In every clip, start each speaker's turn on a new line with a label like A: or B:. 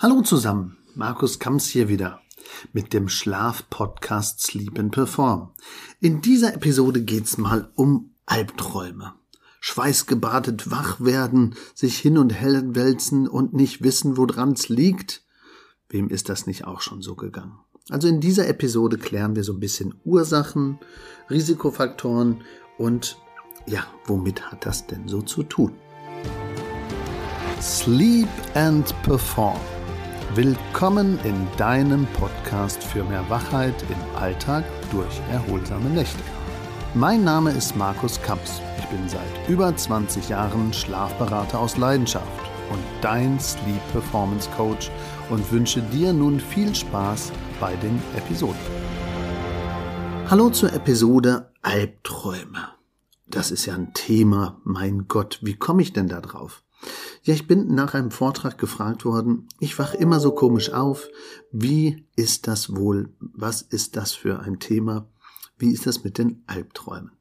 A: Hallo zusammen, Markus Kamps hier wieder mit dem Schlaf-Podcast Sleep and Perform. In dieser Episode geht's mal um Albträume. Schweißgebadet wach werden, sich hin und her wälzen und nicht wissen, wodran's liegt. Wem ist das nicht auch schon so gegangen? Also in dieser Episode klären wir so ein bisschen Ursachen, Risikofaktoren und ja, womit hat das denn so zu tun? Sleep and Perform Willkommen in deinem Podcast für mehr Wachheit im Alltag durch erholsame Nächte. Mein Name ist Markus Kamps. Ich bin seit über 20 Jahren Schlafberater aus Leidenschaft und dein Sleep Performance Coach und wünsche dir nun viel Spaß bei den Episoden. Hallo zur Episode Albträume. Das ist ja ein Thema, mein Gott, wie komme ich denn da drauf? Ja, ich bin nach einem Vortrag gefragt worden, ich wach immer so komisch auf. Wie ist das wohl? Was ist das für ein Thema? Wie ist das mit den Albträumen?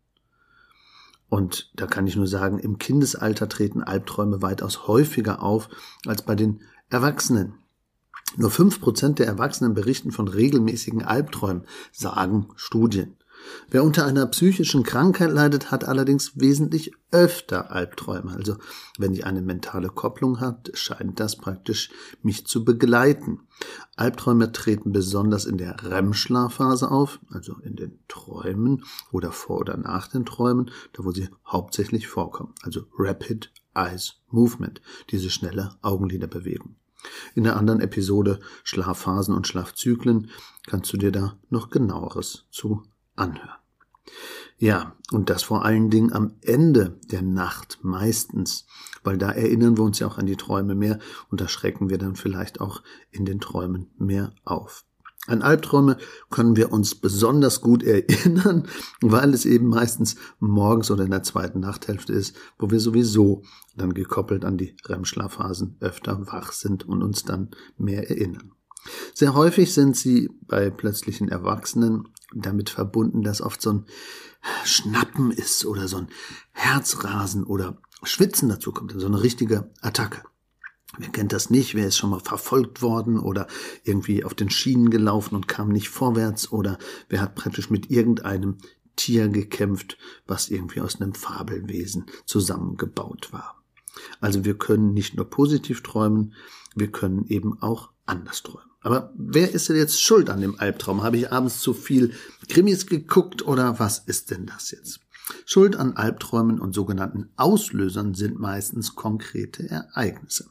A: Und da kann ich nur sagen, im Kindesalter treten Albträume weitaus häufiger auf als bei den Erwachsenen. Nur fünf Prozent der Erwachsenen berichten von regelmäßigen Albträumen, sagen Studien. Wer unter einer psychischen Krankheit leidet, hat allerdings wesentlich öfter Albträume. Also wenn die eine mentale Kopplung hat, scheint das praktisch mich zu begleiten. Albträume treten besonders in der REM-Schlafphase auf, also in den Träumen oder vor oder nach den Träumen, da wo sie hauptsächlich vorkommen. Also Rapid Eyes Movement, diese schnelle Augenliderbewegung. In der anderen Episode Schlafphasen und Schlafzyklen kannst du dir da noch genaueres zu anhören. Ja, und das vor allen Dingen am Ende der Nacht meistens, weil da erinnern wir uns ja auch an die Träume mehr und da schrecken wir dann vielleicht auch in den Träumen mehr auf. An Albträume können wir uns besonders gut erinnern, weil es eben meistens morgens oder in der zweiten Nachthälfte ist, wo wir sowieso dann gekoppelt an die REM-Schlafphasen öfter wach sind und uns dann mehr erinnern. Sehr häufig sind sie bei plötzlichen Erwachsenen damit verbunden, dass oft so ein Schnappen ist oder so ein Herzrasen oder Schwitzen dazu kommt, so eine richtige Attacke. Wer kennt das nicht? Wer ist schon mal verfolgt worden oder irgendwie auf den Schienen gelaufen und kam nicht vorwärts oder wer hat praktisch mit irgendeinem Tier gekämpft, was irgendwie aus einem Fabelwesen zusammengebaut war. Also wir können nicht nur positiv träumen, wir können eben auch anders träumen. Aber wer ist denn jetzt schuld an dem Albtraum? Habe ich abends zu viel Krimis geguckt oder was ist denn das jetzt? Schuld an Albträumen und sogenannten Auslösern sind meistens konkrete Ereignisse.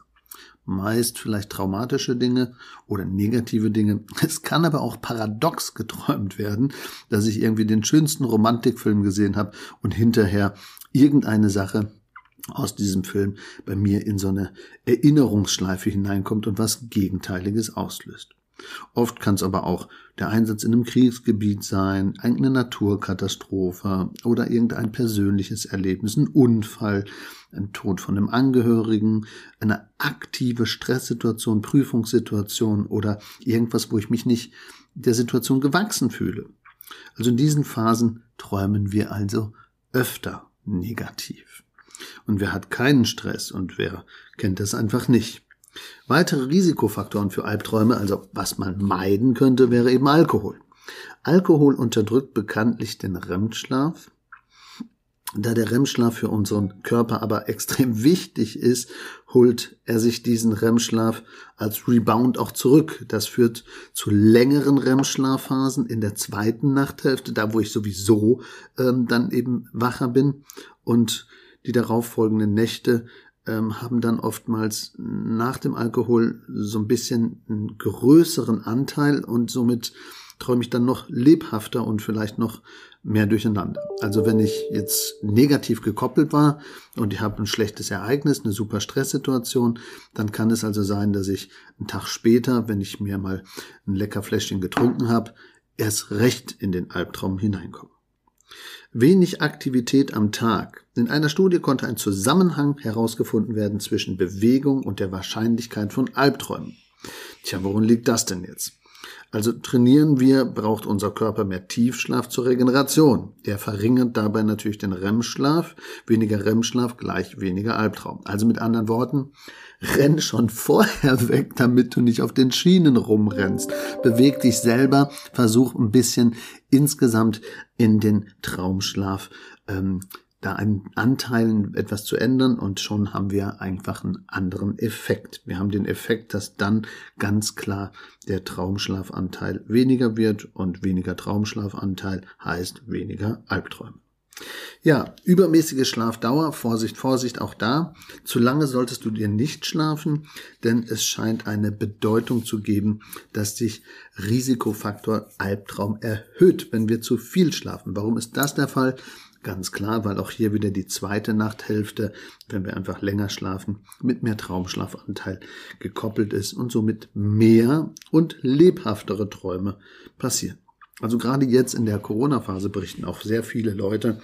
A: Meist vielleicht traumatische Dinge oder negative Dinge. Es kann aber auch paradox geträumt werden, dass ich irgendwie den schönsten Romantikfilm gesehen habe und hinterher irgendeine Sache aus diesem Film bei mir in so eine Erinnerungsschleife hineinkommt und was Gegenteiliges auslöst. Oft kann es aber auch der Einsatz in einem Kriegsgebiet sein, eine Naturkatastrophe oder irgendein persönliches Erlebnis, ein Unfall, ein Tod von einem Angehörigen, eine aktive Stresssituation, Prüfungssituation oder irgendwas, wo ich mich nicht der Situation gewachsen fühle. Also in diesen Phasen träumen wir also öfter negativ. Und wer hat keinen Stress und wer kennt das einfach nicht? Weitere Risikofaktoren für Albträume, also was man meiden könnte, wäre eben Alkohol. Alkohol unterdrückt bekanntlich den REM-Schlaf. Da der REM-Schlaf für unseren Körper aber extrem wichtig ist, holt er sich diesen REM-Schlaf als Rebound auch zurück. Das führt zu längeren REM-Schlafphasen in der zweiten Nachthälfte, da wo ich sowieso ähm, dann eben wacher bin. Und die darauffolgenden Nächte ähm, haben dann oftmals nach dem Alkohol so ein bisschen einen größeren Anteil und somit träume ich dann noch lebhafter und vielleicht noch mehr durcheinander. Also wenn ich jetzt negativ gekoppelt war und ich habe ein schlechtes Ereignis, eine super Stresssituation, dann kann es also sein, dass ich einen Tag später, wenn ich mir mal ein lecker Fläschchen getrunken habe, erst recht in den Albtraum hineinkomme. Wenig Aktivität am Tag. In einer Studie konnte ein Zusammenhang herausgefunden werden zwischen Bewegung und der Wahrscheinlichkeit von Albträumen. Tja, worin liegt das denn jetzt? Also trainieren wir, braucht unser Körper mehr Tiefschlaf zur Regeneration. Der verringert dabei natürlich den REM-Schlaf. Weniger REM-Schlaf gleich weniger Albtraum. Also mit anderen Worten, renn schon vorher weg, damit du nicht auf den Schienen rumrennst. Beweg dich selber, versuch ein bisschen insgesamt in den Traumschlaf ähm, da einen Anteilen etwas zu ändern und schon haben wir einfach einen anderen Effekt. Wir haben den Effekt, dass dann ganz klar der Traumschlafanteil weniger wird und weniger Traumschlafanteil heißt weniger Albträume. Ja, übermäßige Schlafdauer, Vorsicht, Vorsicht, auch da. Zu lange solltest du dir nicht schlafen, denn es scheint eine Bedeutung zu geben, dass sich Risikofaktor Albtraum erhöht, wenn wir zu viel schlafen. Warum ist das der Fall? Ganz klar, weil auch hier wieder die zweite Nachthälfte, wenn wir einfach länger schlafen, mit mehr Traumschlafanteil gekoppelt ist und somit mehr und lebhaftere Träume passieren. Also gerade jetzt in der Corona-Phase berichten auch sehr viele Leute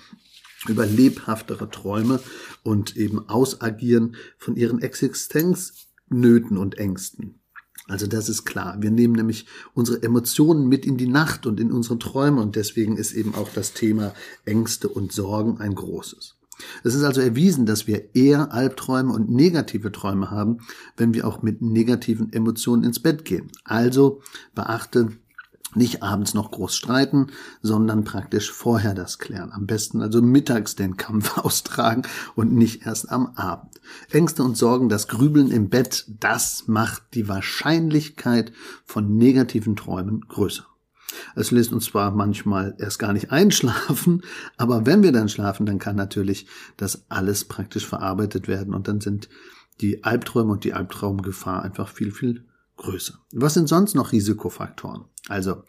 A: über lebhaftere Träume und eben Ausagieren von ihren Existenznöten und Ängsten. Also das ist klar. Wir nehmen nämlich unsere Emotionen mit in die Nacht und in unsere Träume und deswegen ist eben auch das Thema Ängste und Sorgen ein großes. Es ist also erwiesen, dass wir eher Albträume und negative Träume haben, wenn wir auch mit negativen Emotionen ins Bett gehen. Also beachte, nicht abends noch groß streiten, sondern praktisch vorher das klären. Am besten also mittags den Kampf austragen und nicht erst am Abend. Ängste und Sorgen, das Grübeln im Bett, das macht die Wahrscheinlichkeit von negativen Träumen größer. Es lässt uns zwar manchmal erst gar nicht einschlafen, aber wenn wir dann schlafen, dann kann natürlich das alles praktisch verarbeitet werden und dann sind die Albträume und die Albtraumgefahr einfach viel, viel größer. Was sind sonst noch Risikofaktoren? Also,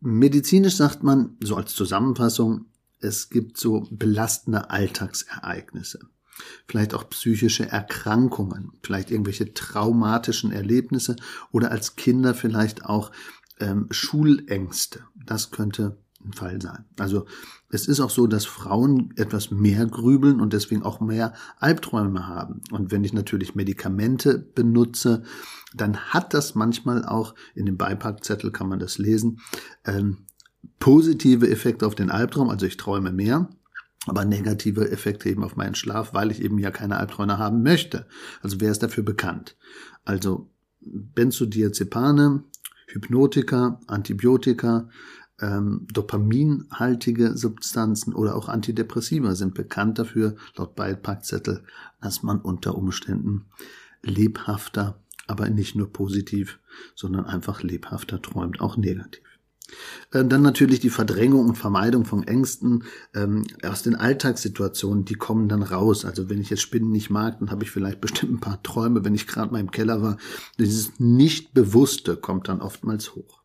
A: medizinisch sagt man, so als Zusammenfassung, es gibt so belastende Alltagsereignisse. Vielleicht auch psychische Erkrankungen, vielleicht irgendwelche traumatischen Erlebnisse oder als Kinder vielleicht auch ähm, Schulängste. Das könnte Fall sein. Also es ist auch so, dass Frauen etwas mehr grübeln und deswegen auch mehr Albträume haben. Und wenn ich natürlich Medikamente benutze, dann hat das manchmal auch, in dem Beipackzettel kann man das lesen, ähm, positive Effekte auf den Albtraum, also ich träume mehr, aber negative Effekte eben auf meinen Schlaf, weil ich eben ja keine Albträume haben möchte. Also wer ist dafür bekannt? Also Benzodiazepane, Hypnotika, Antibiotika, ähm, dopaminhaltige Substanzen oder auch Antidepressiva sind bekannt dafür, laut Beipackzettel, dass man unter Umständen lebhafter, aber nicht nur positiv, sondern einfach lebhafter träumt, auch negativ. Äh, dann natürlich die Verdrängung und Vermeidung von Ängsten ähm, aus den Alltagssituationen, die kommen dann raus. Also wenn ich jetzt Spinnen nicht mag, dann habe ich vielleicht bestimmt ein paar Träume, wenn ich gerade mal im Keller war. Dieses Nicht-Bewusste kommt dann oftmals hoch.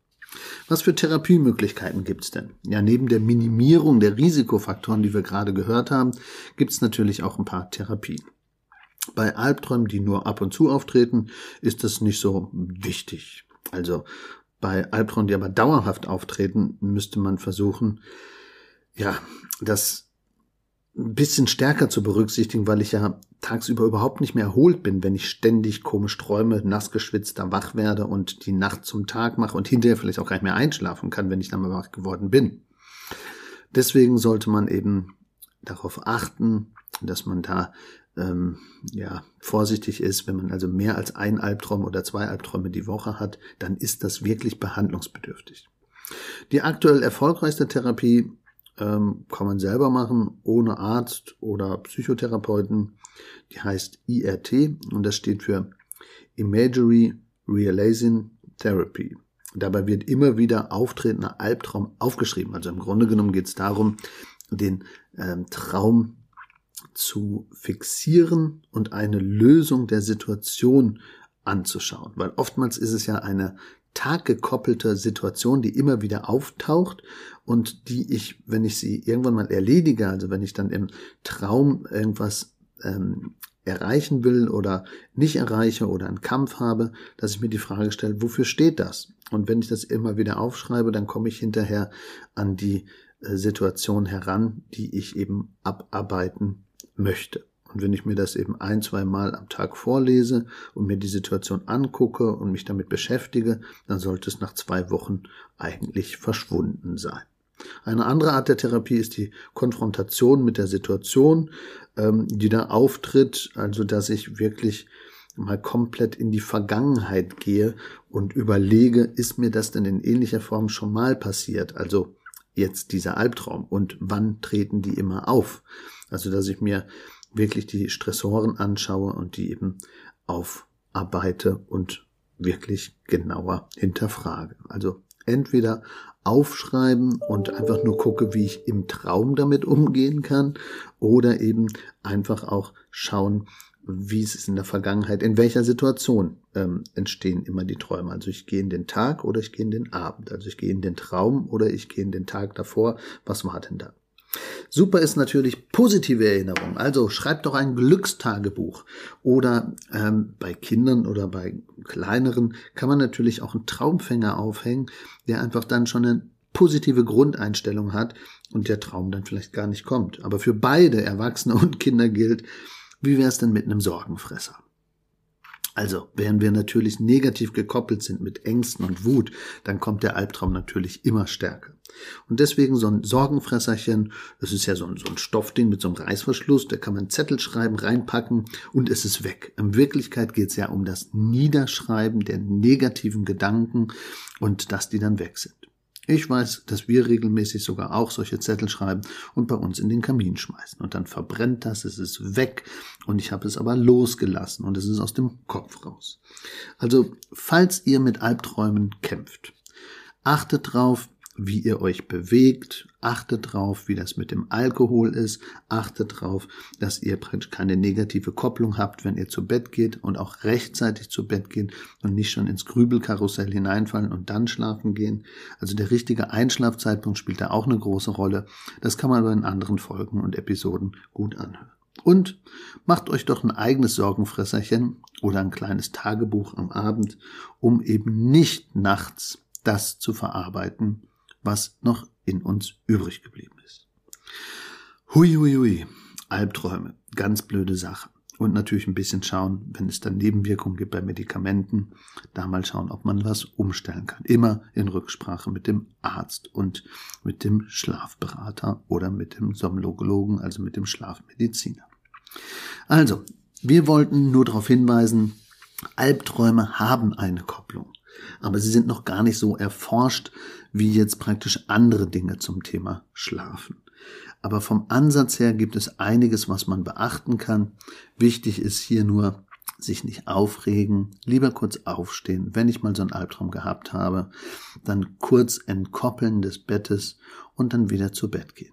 A: Was für Therapiemöglichkeiten gibt es denn? Ja, neben der Minimierung der Risikofaktoren, die wir gerade gehört haben, gibt es natürlich auch ein paar Therapien. Bei Albträumen, die nur ab und zu auftreten, ist das nicht so wichtig. Also bei Albträumen, die aber dauerhaft auftreten, müsste man versuchen, ja, das ein bisschen stärker zu berücksichtigen, weil ich ja tagsüber überhaupt nicht mehr erholt bin, wenn ich ständig komisch träume, nass geschwitzt da wach werde und die Nacht zum Tag mache und hinterher vielleicht auch gar nicht mehr einschlafen kann, wenn ich dann mal wach geworden bin. Deswegen sollte man eben darauf achten, dass man da ähm, ja vorsichtig ist, wenn man also mehr als ein Albtraum oder zwei Albträume die Woche hat, dann ist das wirklich behandlungsbedürftig. Die aktuell erfolgreichste Therapie ähm, kann man selber machen, ohne Arzt oder Psychotherapeuten. Die heißt IRT und das steht für Imagery Realizing Therapy. Dabei wird immer wieder auftretender Albtraum aufgeschrieben. Also im Grunde genommen geht es darum, den ähm, Traum zu fixieren und eine Lösung der Situation anzuschauen. Weil oftmals ist es ja eine taggekoppelte Situation, die immer wieder auftaucht und die ich, wenn ich sie irgendwann mal erledige, also wenn ich dann im Traum irgendwas ähm, erreichen will oder nicht erreiche oder einen Kampf habe, dass ich mir die Frage stelle, wofür steht das? Und wenn ich das immer wieder aufschreibe, dann komme ich hinterher an die äh, Situation heran, die ich eben abarbeiten möchte. Und wenn ich mir das eben ein, zwei Mal am Tag vorlese und mir die Situation angucke und mich damit beschäftige, dann sollte es nach zwei Wochen eigentlich verschwunden sein. Eine andere Art der Therapie ist die Konfrontation mit der Situation, ähm, die da auftritt, also dass ich wirklich mal komplett in die Vergangenheit gehe und überlege, ist mir das denn in ähnlicher Form schon mal passiert? Also jetzt dieser Albtraum und wann treten die immer auf? Also dass ich mir wirklich die Stressoren anschaue und die eben aufarbeite und wirklich genauer hinterfrage. Also entweder aufschreiben und einfach nur gucke, wie ich im Traum damit umgehen kann oder eben einfach auch schauen, wie es ist in der Vergangenheit, in welcher Situation ähm, entstehen immer die Träume. Also ich gehe in den Tag oder ich gehe in den Abend. Also ich gehe in den Traum oder ich gehe in den Tag davor. Was war denn da? Super ist natürlich positive Erinnerung. Also schreibt doch ein Glückstagebuch. Oder ähm, bei Kindern oder bei kleineren kann man natürlich auch einen Traumfänger aufhängen, der einfach dann schon eine positive Grundeinstellung hat und der Traum dann vielleicht gar nicht kommt. Aber für beide Erwachsene und Kinder gilt, wie wäre es denn mit einem Sorgenfresser? Also, während wir natürlich negativ gekoppelt sind mit Ängsten und Wut, dann kommt der Albtraum natürlich immer stärker. Und deswegen so ein Sorgenfresserchen, das ist ja so ein, so ein Stoffding mit so einem Reißverschluss, da kann man Zettel schreiben, reinpacken und es ist weg. In Wirklichkeit geht es ja um das Niederschreiben der negativen Gedanken und dass die dann weg sind. Ich weiß, dass wir regelmäßig sogar auch solche Zettel schreiben und bei uns in den Kamin schmeißen. Und dann verbrennt das, es ist weg und ich habe es aber losgelassen und es ist aus dem Kopf raus. Also, falls ihr mit Albträumen kämpft, achtet drauf, wie ihr euch bewegt, achtet drauf, wie das mit dem Alkohol ist, achtet drauf, dass ihr praktisch keine negative Kopplung habt, wenn ihr zu Bett geht und auch rechtzeitig zu Bett gehen und nicht schon ins Grübelkarussell hineinfallen und dann schlafen gehen. Also der richtige Einschlafzeitpunkt spielt da auch eine große Rolle. Das kann man aber in anderen Folgen und Episoden gut anhören. Und macht euch doch ein eigenes Sorgenfresserchen oder ein kleines Tagebuch am Abend, um eben nicht nachts das zu verarbeiten, was noch in uns übrig geblieben ist. Hui, hui, hui. Albträume. Ganz blöde Sache. Und natürlich ein bisschen schauen, wenn es dann Nebenwirkungen gibt bei Medikamenten, da mal schauen, ob man was umstellen kann. Immer in Rücksprache mit dem Arzt und mit dem Schlafberater oder mit dem Somnologologen, also mit dem Schlafmediziner. Also, wir wollten nur darauf hinweisen, Albträume haben eine Kopplung aber sie sind noch gar nicht so erforscht wie jetzt praktisch andere Dinge zum Thema Schlafen. Aber vom Ansatz her gibt es einiges, was man beachten kann. Wichtig ist hier nur, sich nicht aufregen, lieber kurz aufstehen, wenn ich mal so einen Albtraum gehabt habe, dann kurz entkoppeln des Bettes und dann wieder zu Bett gehen.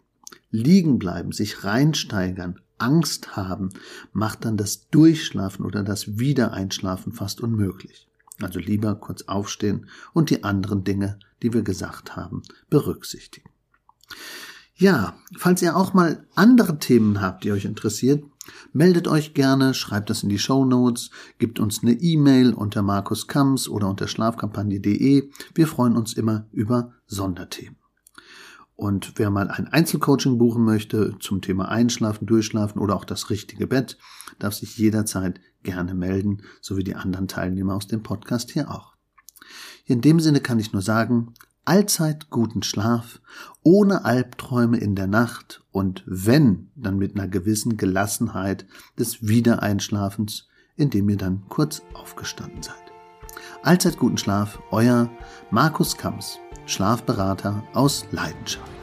A: Liegen bleiben, sich reinsteigern, Angst haben, macht dann das Durchschlafen oder das Wiedereinschlafen fast unmöglich. Also lieber kurz aufstehen und die anderen Dinge, die wir gesagt haben, berücksichtigen. Ja, falls ihr auch mal andere Themen habt, die euch interessiert, meldet euch gerne, schreibt das in die Show Notes, gibt uns eine E-Mail unter Markus Kams oder unter schlafkampagne.de. Wir freuen uns immer über Sonderthemen. Und wer mal ein Einzelcoaching buchen möchte zum Thema Einschlafen, Durchschlafen oder auch das richtige Bett, darf sich jederzeit gerne melden, so wie die anderen Teilnehmer aus dem Podcast hier auch. In dem Sinne kann ich nur sagen, allzeit guten Schlaf, ohne Albträume in der Nacht und wenn, dann mit einer gewissen Gelassenheit des Wiedereinschlafens, indem ihr dann kurz aufgestanden seid. Allzeit guten Schlaf, euer Markus Kams, Schlafberater aus Leidenschaft.